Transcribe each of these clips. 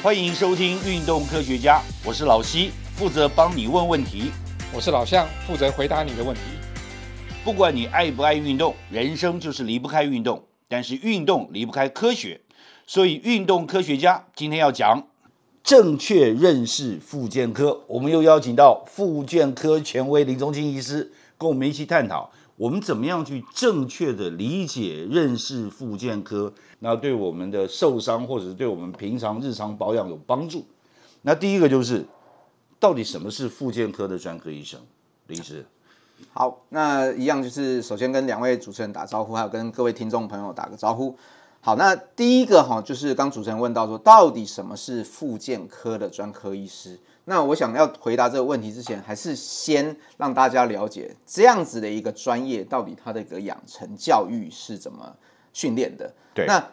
欢迎收听《运动科学家》，我是老西，负责帮你问问题。我是老向，负责回答你的问题。不管你爱不爱运动，人生就是离不开运动，但是运动离不开科学，所以运动科学家今天要讲正确认识复健科。我们又邀请到复健科权威林宗清医师，跟我们一起探讨我们怎么样去正确的理解认识复健科，那对我们的受伤或者是对我们平常日常保养有帮助。那第一个就是，到底什么是复健科的专科医生？林医师。好，那一样就是首先跟两位主持人打招呼，还有跟各位听众朋友打个招呼。好，那第一个哈，就是刚主持人问到说，到底什么是复健科的专科医师？那我想要回答这个问题之前，还是先让大家了解这样子的一个专业，到底它的一个养成教育是怎么训练的。对那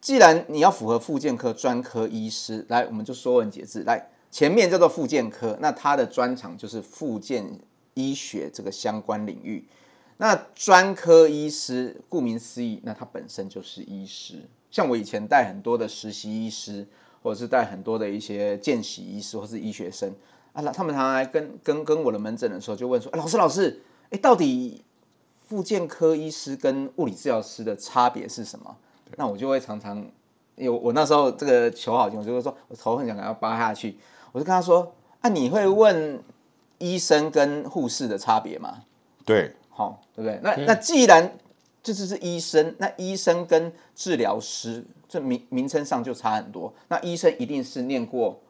既然你要符合复健科专科医师，来，我们就说文解字，来，前面叫做复健科，那它的专长就是复健医学这个相关领域。那专科医师，顾名思义，那他本身就是医师。像我以前带很多的实习医师，或者是带很多的一些见习医师或是医学生啊，那他们常常来跟跟跟我的门诊的时候，就问说：“哎，老师，老师，哎，到底复健科医师跟物理治疗师的差别是什么？”那我就会常常，因为我那时候这个求好心，我就会说，我头很想给他扒下去，我就跟他说：“啊，你会问医生跟护士的差别吗？”对，好，对不对？那那既然这只是医生，那医生跟治疗师这名名称上就差很多。那医生一定是念过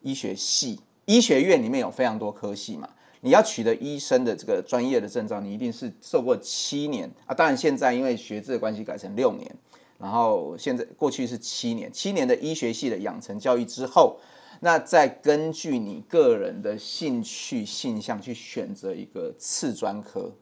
医学系，医学院里面有非常多科系嘛。你要取得医生的这个专业的证照，你一定是受过七年啊。当然现在因为学制的关系改成六年，然后现在过去是七年，七年的医学系的养成教育之后，那再根据你个人的兴趣性向去选择一个次专科。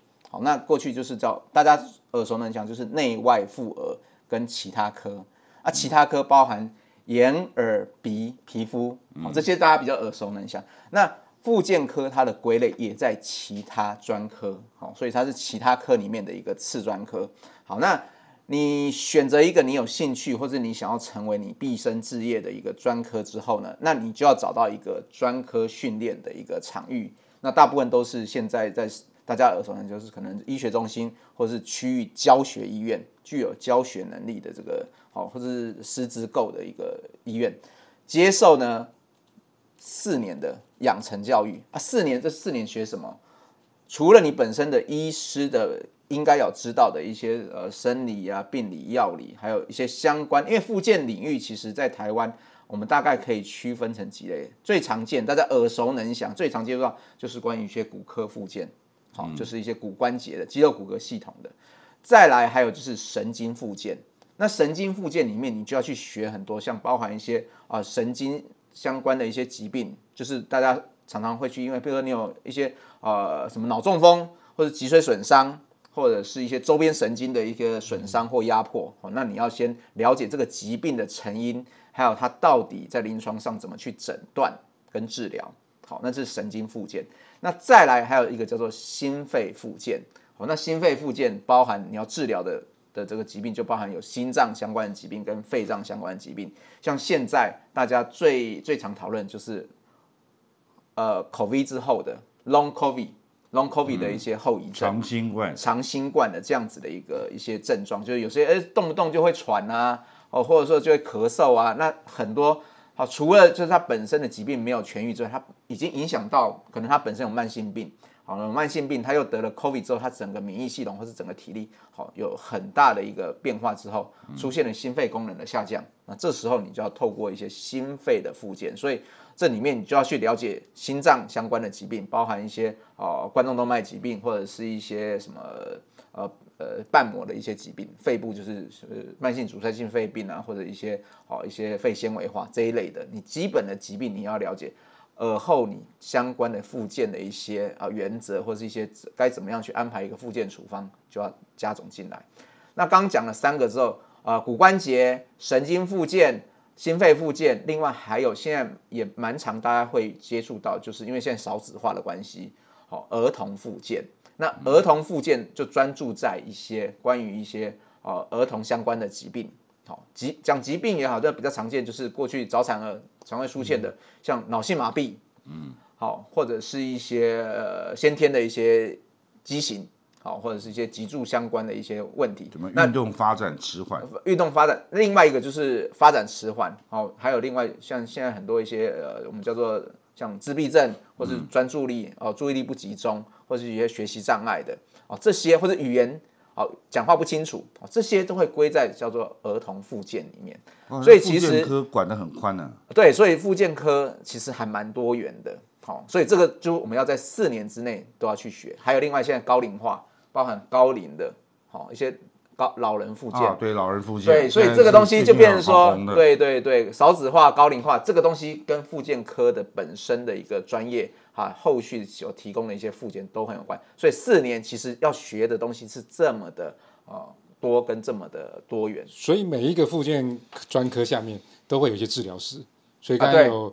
那过去就是叫大家耳熟能详，就是内外妇儿跟其他科啊，其他科包含眼耳鼻皮肤，好，这些大家比较耳熟能详。那复健科它的归类也在其他专科，好，所以它是其他科里面的一个次专科。好，那你选择一个你有兴趣或者你想要成为你毕生志业的一个专科之后呢，那你就要找到一个专科训练的一个场域。那大部分都是现在在大家耳熟能，就是可能医学中心或是区域教学医院，具有教学能力的这个好，或者是师资够的一个医院，接受呢四年的养成教育。啊，四年这四年学什么？除了你本身的医师的应该要知道的一些呃生理啊、病理、药理，还有一些相关，因为附件领域其实在台湾，我们大概可以区分成几类，最常见大家耳熟能详、最常接触到就是关于一些骨科附件，好，就是一些骨关节的肌肉骨骼系统的。再来还有就是神经附件，那神经附件里面你就要去学很多，像包含一些啊、神经相关的一些疾病，就是大家常常会去，因为比如说你有一些呃什么脑中风或者脊髓损伤，或者是一些周边神经的一个损伤或压迫，哦，那你要先了解这个疾病的成因，还有它到底在临床上怎么去诊断跟治疗。好，那这是神经附件。那再来还有一个叫做心肺附件。好，那心肺附件包含你要治疗的的这个疾病，就包含有心脏相关的疾病跟肺脏相关的疾病。像现在大家最最常讨论就是，呃，COVID 之后的 Long COVID、Long COVID 的一些后遗症。长新冠。长新冠的这样子的一个一些症状，就是有些哎动不动就会喘啊，哦或者说就会咳嗽啊，那很多好除了就是他本身的疾病没有痊愈之外，他已经影响到可能他本身有慢性病，好有慢性病他又得了 COVID 之后，他整个免疫系统或是整个体力好有很大的一个变化之后，出现了心肺功能的下降，那这时候你就要透过一些心肺的附件，所以。这里面你就要去了解心脏相关的疾病，包含一些呃冠状动脉疾病，或者是一些什么呃呃瓣膜的一些疾病，肺部就是呃慢性阻塞性肺病啊，或者一些哦一些肺纤维化这一类的，你基本的疾病你要了解，耳后你相关的附件的一些啊原则，或者是一些该怎么样去安排一个附件处方，就要加总进来。那刚讲了三个之后，啊骨关节、神经附件。心肺附件，另外还有现在也蛮常大家会接触到，就是因为现在少子化的关系，好儿童附件。那儿童附件就专注在一些关于一些呃儿童相关的疾病，好疾讲疾病也好，这比较常见就是过去早产儿常会出现的，像脑性麻痹，嗯，好，或者是一些呃先天的一些畸形，好，或者是一些脊柱相关的一些问题。怎么运动发展迟缓？运动发展，另外一个就是发展迟缓，好，还有另外像现在很多一些呃，我们叫做像自闭症，或是专注力哦、注意力不集中，或是一些学习障碍的哦，这些或者语言哦讲话不清楚哦，这些都会归在叫做儿童附件里面。所以其实科管得很宽呢。对，所以附件科其实还蛮多元的。好，所以这个就我们要在四年之内都要去学。还有另外现在高龄化，包含高龄的，好一些高老人附件，对老人附件，对，所以这个东西就变成说，对对对，少子化、高龄化这个东西跟附件科的本身的一个专业。啊，后续所提供的一些附件都很有关，所以四年其实要学的东西是这么的啊多跟这么的多元。所以每一个附件专科下面都会有一些治疗师，所以刚才有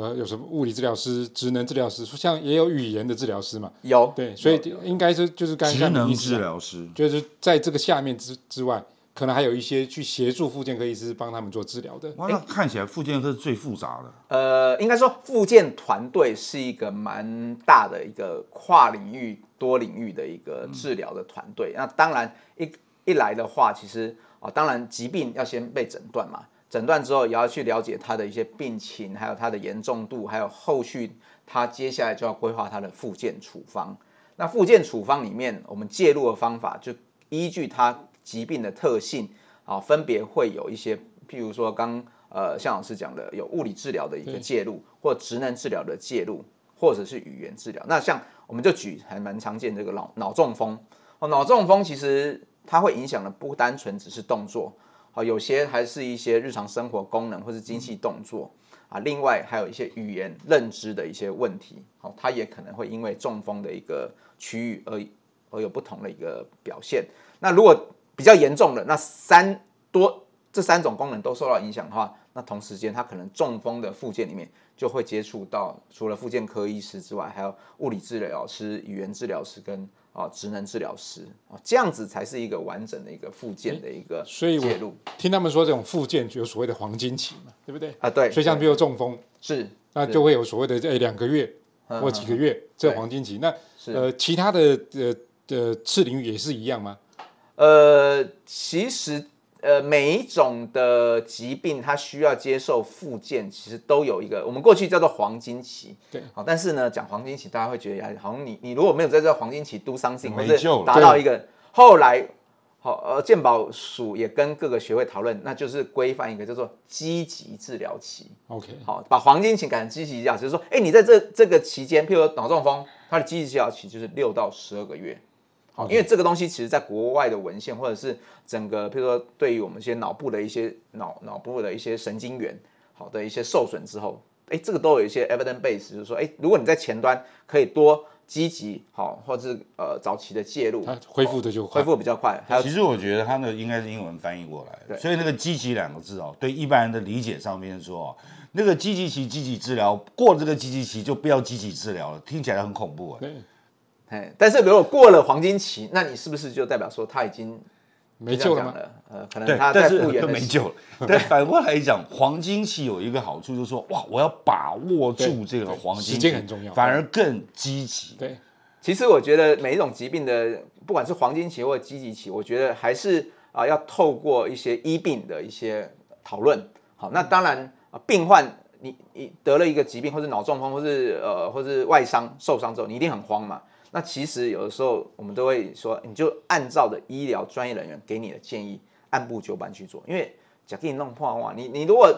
呃有什么物理治疗师、职能治疗师，像也有语言的治疗师嘛？有对，所以应该是就是刚才职能治疗师，就是在这个下面之之外。可能还有一些去协助复健科医师帮他们做治疗的。哇，那看起来复健科是最复杂的。呃，应该说复健团队是一个蛮大的一个跨领域、多领域的一个治疗的团队。那当然一一来的话，其实啊，当然疾病要先被诊断嘛，诊断之后也要去了解他的一些病情，还有他的严重度，还有后续他接下来就要规划他的复健处方。那复健处方里面，我们介入的方法就依据他。疾病的特性啊，分别会有一些，譬如说刚呃向老师讲的，有物理治疗的一个介入，或职能治疗的介入，或者是语言治疗。那像我们就举还蛮常见这个脑脑中风哦，脑中风其实它会影响的不单纯只是动作，好有些还是一些日常生活功能或是精细动作啊，另外还有一些语言认知的一些问题，好，它也可能会因为中风的一个区域而而有不同的一个表现。那如果比较严重的那三多这三种功能都受到影响的话，那同时间他可能中风的附件里面就会接触到除了附件科医师之外，还有物理治疗师、语言治疗师跟啊职能治疗师哦，这样子才是一个完整的一个复健的一个介入。听他们说这种复健就有所谓的黄金期嘛，对不对？啊，对。所以像比如中风是，那就会有所谓的这两个月或几个月这黄金期。那呃其他的呃的次领域也是一样吗？呃，其实呃，每一种的疾病，它需要接受复健，其实都有一个我们过去叫做黄金期。对，好，但是呢，讲黄金期，大家会觉得好像你你如果没有在这黄金期 do something，或者达到一个后来，好呃，健保署也跟各个学会讨论，那就是规范一个叫做积极治疗期。OK，好，把黄金期改成积极治疗，就是说，哎，你在这这个期间，譬如脑中风，它的积极治疗期就是六到十二个月。好，因为这个东西其实在国外的文献，或者是整个，譬如说对于我们一些脑部的一些脑脑部的一些神经元，好的一些受损之后，哎，这个都有一些 evidence base，就是说，哎，如果你在前端可以多积极，好，或者是呃早期的介入，它恢复的就恢复比较快。其实我觉得它的应该是英文翻译过来，所以那个积极两个字哦，对一般人的理解上面说，那个积极期积极治疗过这个积极期就不要积极治疗了，听起来很恐怖啊。哎，但是如果过了黄金期，那你是不是就代表说他已经没救了？呃，可能他在复原就没救了。对，反过来讲，黄金期有一个好处，就是说，哇，我要把握住这个黄金期，很重要，反而更积极。对，其实我觉得每一种疾病的，不管是黄金期或者积极期，我觉得还是啊，要透过一些医病的一些讨论。好，那当然啊，病患你你得了一个疾病，或是脑中风，或是呃，或是外伤受伤之后，你一定很慌嘛。那其实有的时候我们都会说，你就按照的医疗专业人员给你的建议，按部就班去做。因为假给你弄破话，你你如果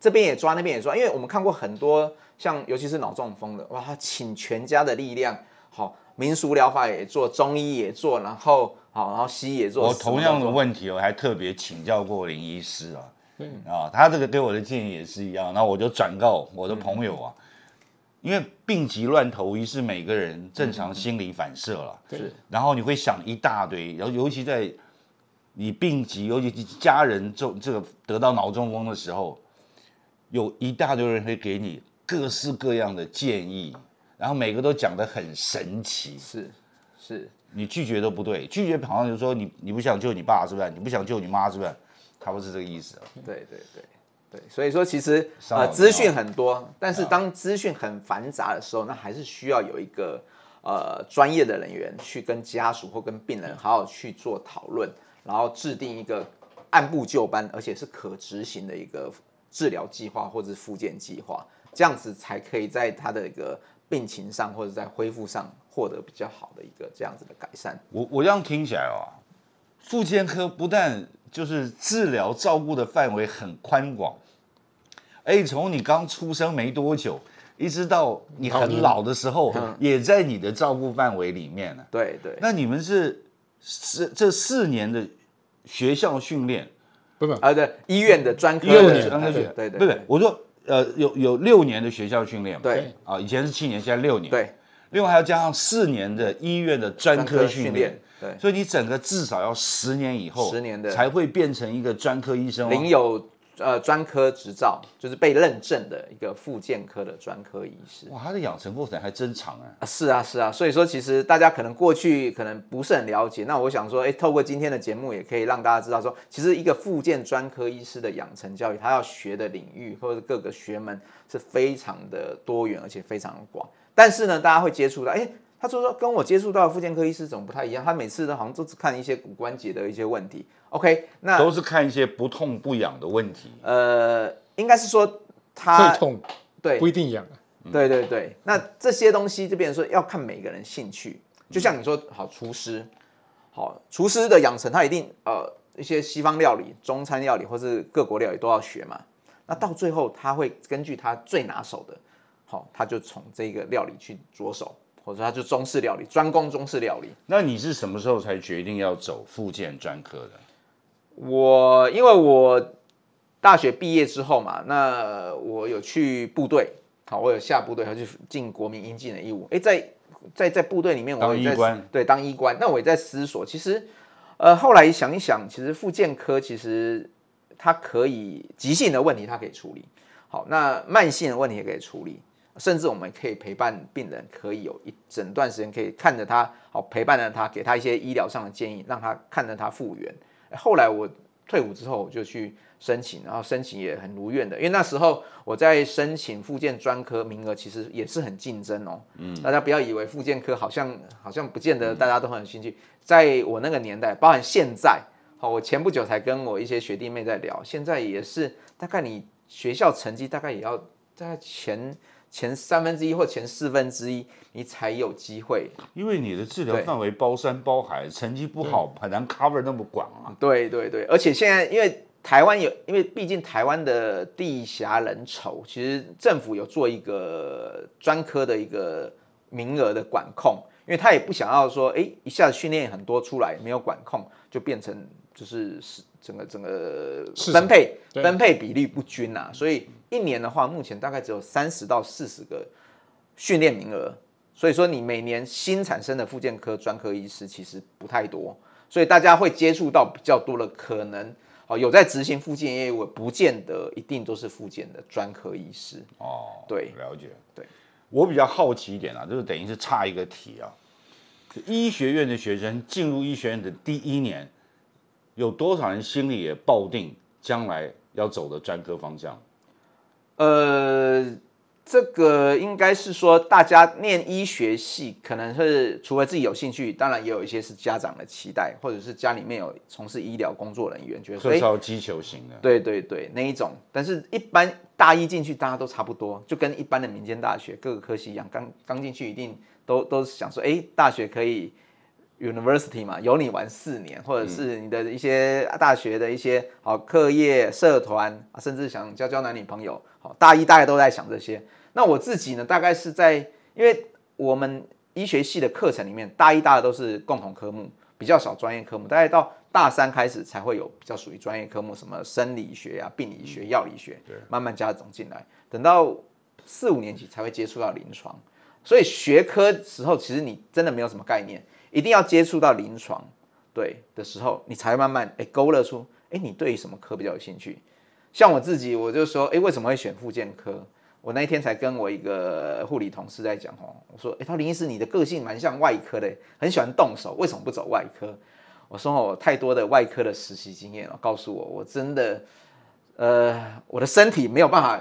这边也抓，那边也抓，因为我们看过很多像尤其是脑中风的，哇，他请全家的力量，好民俗疗法也做，中医也做，然后好，然后西医也做。我同样的问题，我还特别请教过林医师啊，啊，他这个给我的建议也是一样，那我就转告我的朋友啊。因为病急乱投医是每个人正常心理反射了，是。然后你会想一大堆，然后尤其在你病急，尤其家人中这个得到脑中风的时候，有一大堆人会给你各式各样的建议，然后每个都讲得很神奇，是是。你拒绝都不对，拒绝好像就说你你不想救你爸是不是？你不想救你妈是不是？他不是这个意思。对对对对，所以说其实上网呃资讯很多，但是当资讯很繁杂的时候，那还是需要有一个呃专业的人员去跟家属或跟病人好好去做讨论，然后制定一个按部就班，而且是可执行的一个治疗计划或者是复健计划，这样子才可以在他的一个病情上或者在恢复上获得比较好的一个这样子的改善。我我这样听起来哦，复健科不但就是治疗照顾的范围很宽广，哎，从你刚出生没多久，一直到你很老的时候，也在你的照顾范围里面呢。对对，那你们是是这四年的学校训练，不不，啊对，医院的专科六的年专科学对对不是我说呃有有六年的学校训练嘛？对啊，以前是七年，现在六年。，对另外还要加上四年的医院的专科训练。对所以你整个至少要十年以后，10年的才会变成一个专科医生、哦。领有呃专科执照，就是被认证的一个复健科的专科医师。哇，他的养成过程还真长啊！啊，是啊，是啊，所以说其实大家可能过去可能不是很了解，那我想说，哎，透过今天的节目，也可以让大家知道说，其实一个复健专科医师的养成教育，他要学的领域或者各个学门是非常的多元，而且非常的广。但是呢，大家会接触到，哎，他说说跟我接触到的复健科医师怎么不太一样？他每次都好像都只看一些骨关节的一些问题。OK，那都是看一些不痛不痒的问题。呃，应该是说他会痛对不一定痒啊。对对对，那这些东西就变成说要看每个人兴趣，就像你说，好厨师，好厨师的养成，他一定呃一些西方料理、中餐料理或是各国料理都要学嘛。那到最后，他会根据他最拿手的，好，他就从这个料理去着手，或者说他就中式料理，专攻中式料理。那你是什么时候才决定要走复健专科的？我因为我大学毕业之后嘛，那我有去部队，好，我有下部队，还去尽国民应尽的义务。哎，在在在部队里面，我当也在医官对当医官。那我也在思索，其实呃后来想一想，其实复健科其实它可以急性的问题它可以处理，好，那慢性的问题也可以处理。甚至我们可以陪伴病人，可以有一整段时间可以看着他，好陪伴着他，给他一些医疗上的建议，让他看着他复原。后来我退伍之后，我就去申请，然后申请也很如愿的，因为那时候我在申请复健专科名额，其实也是很竞争哦。嗯，大家不要以为复健科好像好像不见得大家都很有兴趣，在我那个年代，包含现在，好，我前不久才跟我一些学弟妹在聊，现在也是大概你学校成绩大概也要大概前前三分之一或前四分之一，你才有机会。因为你的治疗范围包山包海，成绩不好很难 cover 那么广啊。对对对，而且现在因为台湾有，因为毕竟台湾的地狭人稠，其实政府有做一个专科的一个名额的管控，因为他也不想要说，哎，一下子训练很多出来没有管控，就变成就是是整个整个分配分配比例不均啊，所以一年的话，目前大概只有三十到四十个训练名额，所以说你每年新产生的附件科专科医师其实不太多，所以大家会接触到比较多的可能，哦，有在执行附件业务，不见得一定都是附件的专科医师。哦，对了解。对，我比较好奇一点啊，就是等于是差一个题啊。医学院的学生进入医学院的第一年，有多少人心里也抱定将来要走的专科方向？呃，这个应该是说，大家念医学系，可能是除了自己有兴趣，当然也有一些是家长的期待，或者是家里面有从事医疗工作人员，觉得特招击球型的，对对对，那一种。但是，一般大一进去，大家都差不多，就跟一般的民间大学各个科系一样，刚刚进去一定都都是想说，哎，大学可以 university 嘛，有你玩四年，或者是你的一些大学的一些好课业、社团啊，甚至想交交男女朋友，好，大一大概都在想这些。那我自己呢，大概是在，因为我们医学系的课程里面，大一、大二都是共同科目，比较少专业科目，大概到大三开始才会有比较属于专业科目，什么生理学啊、病理学、药理学，慢慢加总进来。等到四五年级才会接触到临床，所以学科时候其实你真的没有什么概念，一定要接触到临床对的时候，你才慢慢哎勾勒出哎你对于什么科比较有兴趣。像我自己，我就说哎为什么会选复健科？我那一天才跟我一个护理同事在讲哦，我说哎他林医师你的个性蛮像外科的，很喜欢动手，为什么不走外科？我说我太多的外科的实习经验了，告诉我我真的，呃，我的身体没有办法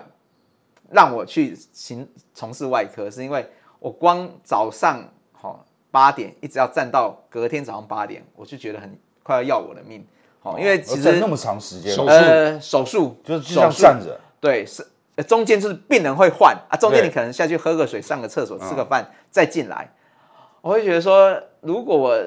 让我去行从事外科，是因为我光早上八点一直要站到隔天早上八点，我就觉得很快要要我的命。好，因为其实那么长时间，呃，手术。就是就像站着，对，是中间就是病人会换啊，中间你可能下去喝个水、上个厕所、吃个饭再进来，我会觉得说，如果我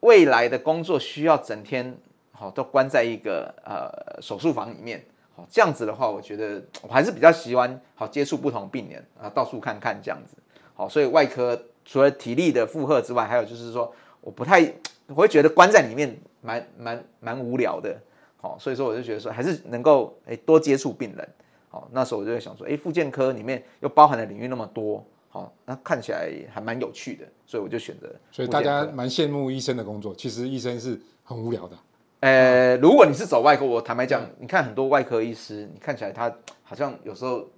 未来的工作需要整天好都关在一个呃手术房里面，好这样子的话，我觉得我还是比较喜欢好接触不同病人啊，到处看看这样子。好，所以外科除了体力的负荷之外，还有就是说，我不太我会觉得关在里面蛮蛮蛮无聊的。好，所以说我就觉得说，还是能够诶多接触病人。好，那时候我就在想说，诶，复健科里面又包含的领域那么多。好，那看起来还蛮有趣的，所以我就选择。所以大家蛮羡慕医生的工作，其实医生是很无聊的。呃，如果你是走外科，我坦白讲，你看很多外科医师，你看起来他好像有时候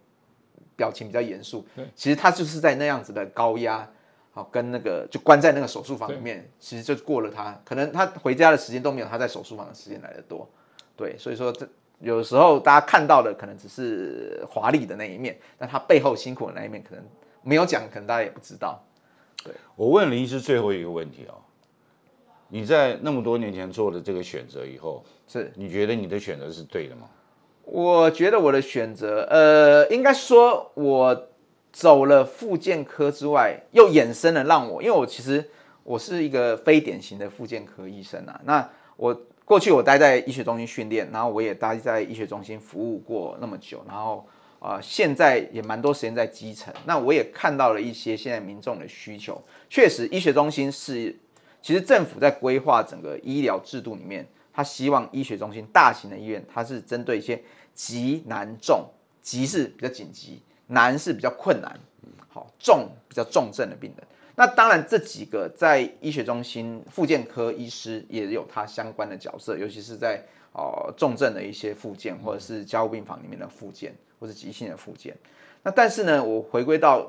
表情比较严肃，其实他就是在那样子的高压，好跟那个就关在那个手术房里面，其实就过了他，可能他回家的时间都没有他在手术房的时间来的多。对，所以说这有时候大家看到的可能只是华丽的那一面，但他背后辛苦的那一面可能。没有讲，可能大家也不知道。对我问林医师最后一个问题哦，你在那么多年前做了这个选择以后，是你觉得你的选择是对的吗？我觉得我的选择，呃，应该说我走了复健科之外，又衍生了让我，因为我其实我是一个非典型的复健科医生啊。那我过去我待在医学中心训练，然后我也待在医学中心服务过那么久，然后。啊，现在也蛮多时间在基层，那我也看到了一些现在民众的需求。确实，医学中心是，其实政府在规划整个医疗制度里面，他希望医学中心大型的医院，它是针对一些急难重，急是比较紧急，难是比较困难，好重比较重症的病人。那当然，这几个在医学中心复健科医师也有他相关的角色，尤其是在哦重症的一些复健，或者是加护病房里面的复健。或是急性的复健，那但是呢，我回归到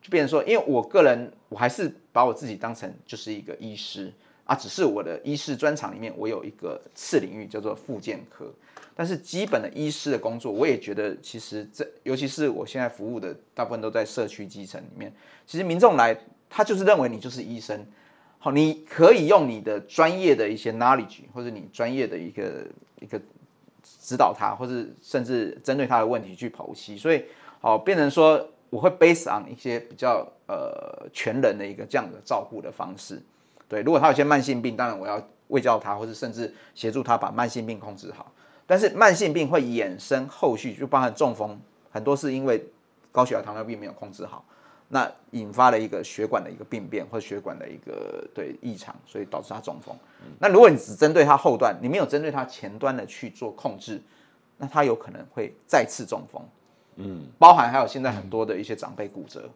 就变成说，因为我个人我还是把我自己当成就是一个医师啊，只是我的医师专长里面我有一个次领域叫做复健科，但是基本的医师的工作，我也觉得其实这尤其是我现在服务的大部分都在社区基层里面，其实民众来他就是认为你就是医生，好，你可以用你的专业的一些 knowledge 或者你专业的一个一个。指导他，或是甚至针对他的问题去剖析，所以好变成说，我会 base on 一些比较呃全人的一个这样的照顾的方式。对，如果他有些慢性病，当然我要喂教他，或是甚至协助他把慢性病控制好。但是慢性病会衍生后续，就包含中风，很多是因为高血压、糖尿病没有控制好。那引发了一个血管的一个病变，或血管的一个对异常，所以导致他中风。那如果你只针对他后段，你没有针对他前端的去做控制，那他有可能会再次中风。嗯，包含还有现在很多的一些长辈骨折，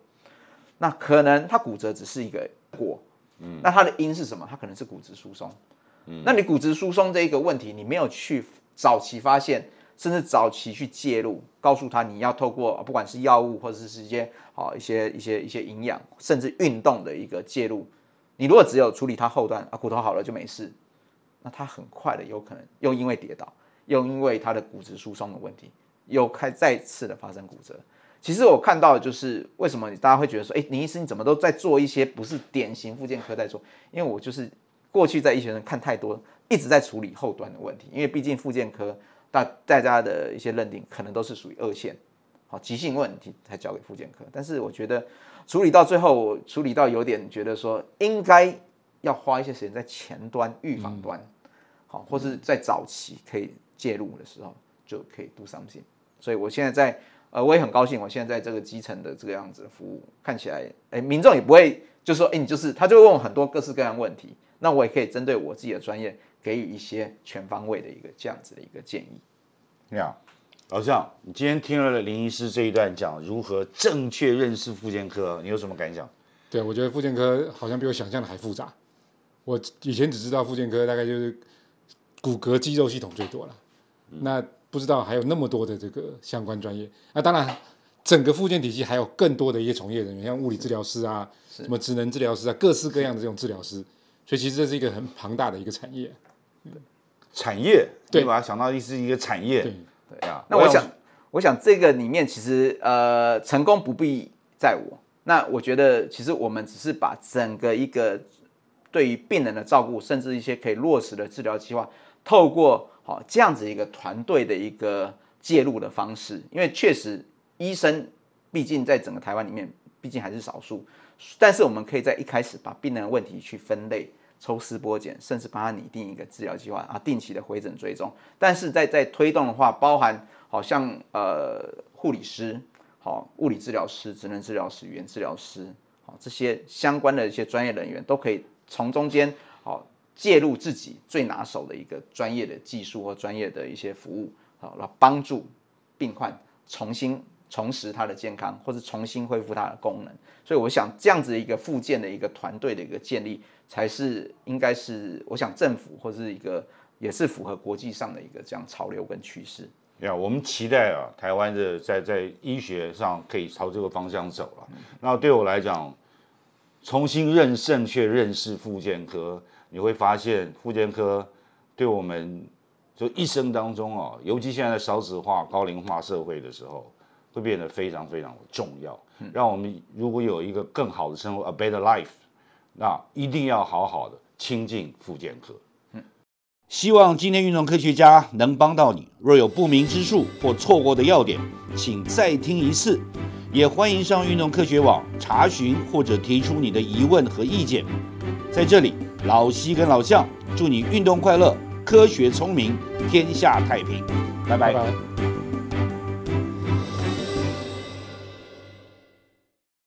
那可能他骨折只是一个果，嗯，那它的因是什么？它可能是骨质疏松。嗯，那你骨质疏松这一个问题，你没有去早期发现。甚至早期去介入，告诉他你要透过不管是药物或者是一些好一些一些一些营养，甚至运动的一个介入。你如果只有处理他后段啊骨头好了就没事，那他很快的有可能又因为跌倒，又因为他的骨质疏松的问题，又开再次的发生骨折。其实我看到的就是为什么大家会觉得说，哎，林医师你怎么都在做一些不是典型附件科在做？因为我就是过去在医学生看太多，一直在处理后端的问题，因为毕竟附件科。大大家的一些认定可能都是属于二线，好急性问题才交给附件科。但是我觉得处理到最后，我处理到有点觉得说应该要花一些时间在前端预防端，好，或是在早期可以介入的时候就可以 do something。所以我现在在呃，我也很高兴，我现在在这个基层的这个样子的服务，看起来哎，民众也不会就说哎，你就是他就会问我很多各式各样问题，那我也可以针对我自己的专业。给予一些全方位的一个这样子的一个建议。你好，老向，你今天听了林医师这一段讲如何正确认识妇健科，你有什么感想？对，我觉得妇健科好像比我想象的还复杂。我以前只知道妇健科大概就是骨骼肌肉系统最多了，那不知道还有那么多的这个相关专业。那当然，整个附件体系还有更多的一些从业人员，像物理治疗师啊，什么职能治疗师啊，各式各样的这种治疗师。所以其实这是一个很庞大的一个产业。产业，对你把它想到是一个产业，对，对啊。那我想，我想这个里面其实呃，成功不必在我。那我觉得，其实我们只是把整个一个对于病人的照顾，甚至一些可以落实的治疗计划，透过好、这样子一个团队的一个介入的方式，因为确实医生毕竟在整个台湾里面，毕竟还是少数，但是我们可以在一开始把病人的问题去分类。抽丝剥茧，甚至帮他拟定一个治疗计划啊，定期的回诊追踪。但是在在推动的话，包含好像呃护理师、好物理治疗师、职能治疗师、语言治疗师，好这些相关的一些专业人员，都可以从中间好介入自己最拿手的一个专业的技术或专业的一些服务，好来帮助病患重新重拾他的健康，或是重新恢复他的功能。所以我想这样子一个复健的一个团队的一个建立。才是应该是，我想政府或是一个也是符合国际上的一个这样潮流跟趋势。呀，我们期待啊，台湾的在在医学上可以朝这个方向走了。那对我来讲，重新认正确认识复健科，你会发现复健科对我们就一生当中啊，尤其现在少子化、高龄化社会的时候，会变得非常非常的重要。让我们如果有一个更好的生活，a better life。那一定要好好的亲近复健科。希望今天运动科学家能帮到你。若有不明之处或错过的要点，请再听一次。也欢迎上运动科学网查询或者提出你的疑问和意见。在这里，老西跟老向祝你运动快乐，科学聪明，天下太平。拜拜。拜拜